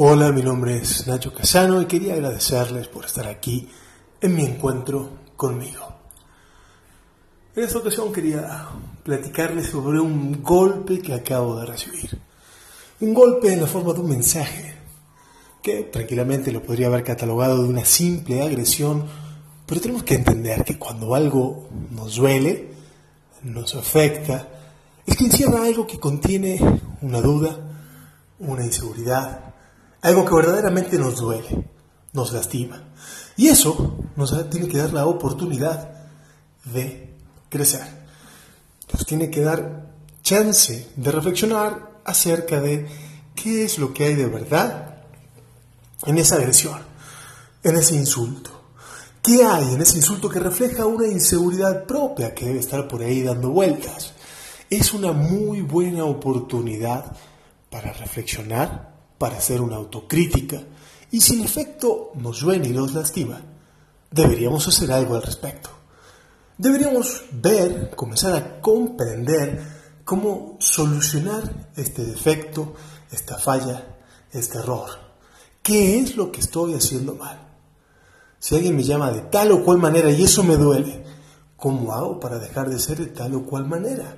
Hola, mi nombre es Nacho Casano y quería agradecerles por estar aquí en mi encuentro conmigo. En esta ocasión quería platicarles sobre un golpe que acabo de recibir. Un golpe en la forma de un mensaje que tranquilamente lo podría haber catalogado de una simple agresión, pero tenemos que entender que cuando algo nos duele, nos afecta, es que encierra algo que contiene una duda, una inseguridad, algo que verdaderamente nos duele, nos lastima. Y eso nos tiene que dar la oportunidad de crecer. Nos tiene que dar chance de reflexionar acerca de qué es lo que hay de verdad en esa agresión, en ese insulto. ¿Qué hay en ese insulto que refleja una inseguridad propia que debe estar por ahí dando vueltas? es una muy buena oportunidad para reflexionar, para hacer una autocrítica, y si en efecto nos duele y nos lastima, deberíamos hacer algo al respecto. Deberíamos ver, comenzar a comprender cómo solucionar este defecto, esta falla, este error. ¿Qué es lo que estoy haciendo mal? Si alguien me llama de tal o cual manera y eso me duele, ¿cómo hago para dejar de ser de tal o cual manera?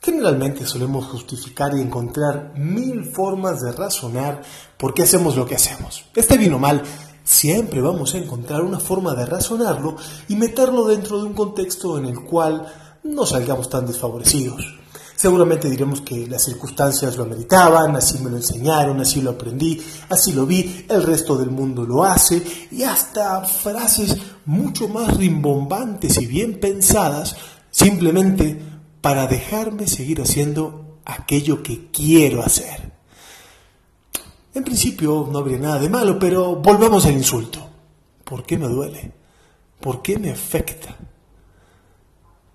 Generalmente solemos justificar y encontrar mil formas de razonar por qué hacemos lo que hacemos. Este vino mal, siempre vamos a encontrar una forma de razonarlo y meterlo dentro de un contexto en el cual no salgamos tan desfavorecidos. Seguramente diremos que las circunstancias lo ameritaban, así me lo enseñaron, así lo aprendí, así lo vi, el resto del mundo lo hace, y hasta frases mucho más rimbombantes y bien pensadas, simplemente para dejarme seguir haciendo aquello que quiero hacer. En principio no habría nada de malo, pero volvamos al insulto. ¿Por qué me duele? ¿Por qué me afecta?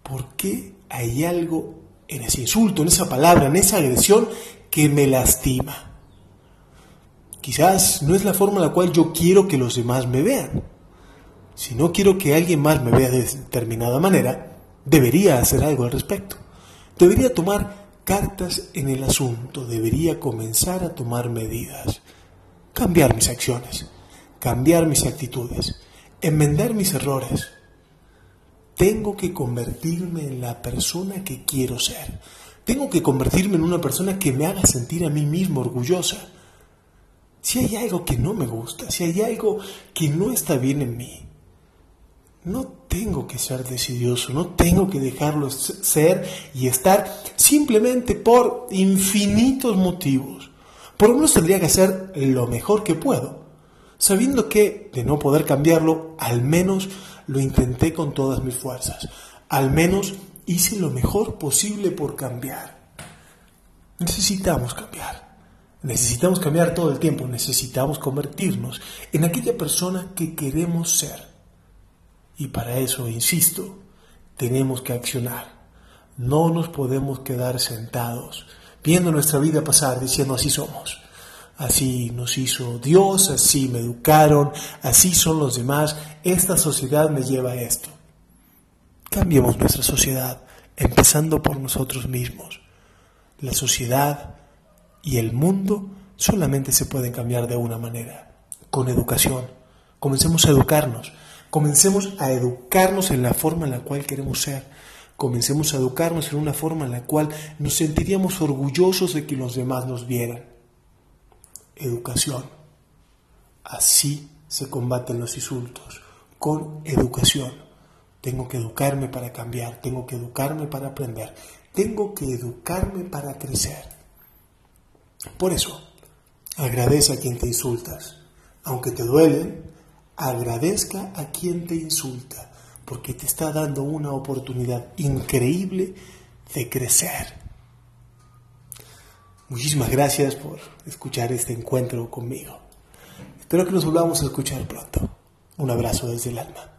¿Por qué hay algo en ese insulto, en esa palabra, en esa agresión que me lastima? Quizás no es la forma en la cual yo quiero que los demás me vean. Si no quiero que alguien más me vea de determinada manera, debería hacer algo al respecto. Debería tomar cartas en el asunto, debería comenzar a tomar medidas, cambiar mis acciones, cambiar mis actitudes, enmendar mis errores. Tengo que convertirme en la persona que quiero ser. Tengo que convertirme en una persona que me haga sentir a mí mismo orgullosa. Si hay algo que no me gusta, si hay algo que no está bien en mí, no tengo que ser decidioso, no tengo que dejarlo ser y estar simplemente por infinitos motivos. Por lo menos tendría que hacer lo mejor que puedo, sabiendo que de no poder cambiarlo, al menos lo intenté con todas mis fuerzas, al menos hice lo mejor posible por cambiar. Necesitamos cambiar. Necesitamos cambiar todo el tiempo, necesitamos convertirnos en aquella persona que queremos ser. Y para eso, insisto, tenemos que accionar. No nos podemos quedar sentados viendo nuestra vida pasar diciendo así somos. Así nos hizo Dios, así me educaron, así son los demás, esta sociedad me lleva a esto. Cambiemos nuestra sociedad, empezando por nosotros mismos. La sociedad y el mundo solamente se pueden cambiar de una manera, con educación. Comencemos a educarnos, Comencemos a educarnos en la forma en la cual queremos ser. Comencemos a educarnos en una forma en la cual nos sentiríamos orgullosos de que los demás nos vieran. Educación. Así se combaten los insultos, con educación. Tengo que educarme para cambiar, tengo que educarme para aprender, tengo que educarme para crecer. Por eso, agradece a quien te insultas, aunque te duelen, agradezca a quien te insulta, porque te está dando una oportunidad increíble de crecer. Muchísimas gracias por escuchar este encuentro conmigo. Espero que nos volvamos a escuchar pronto. Un abrazo desde el alma.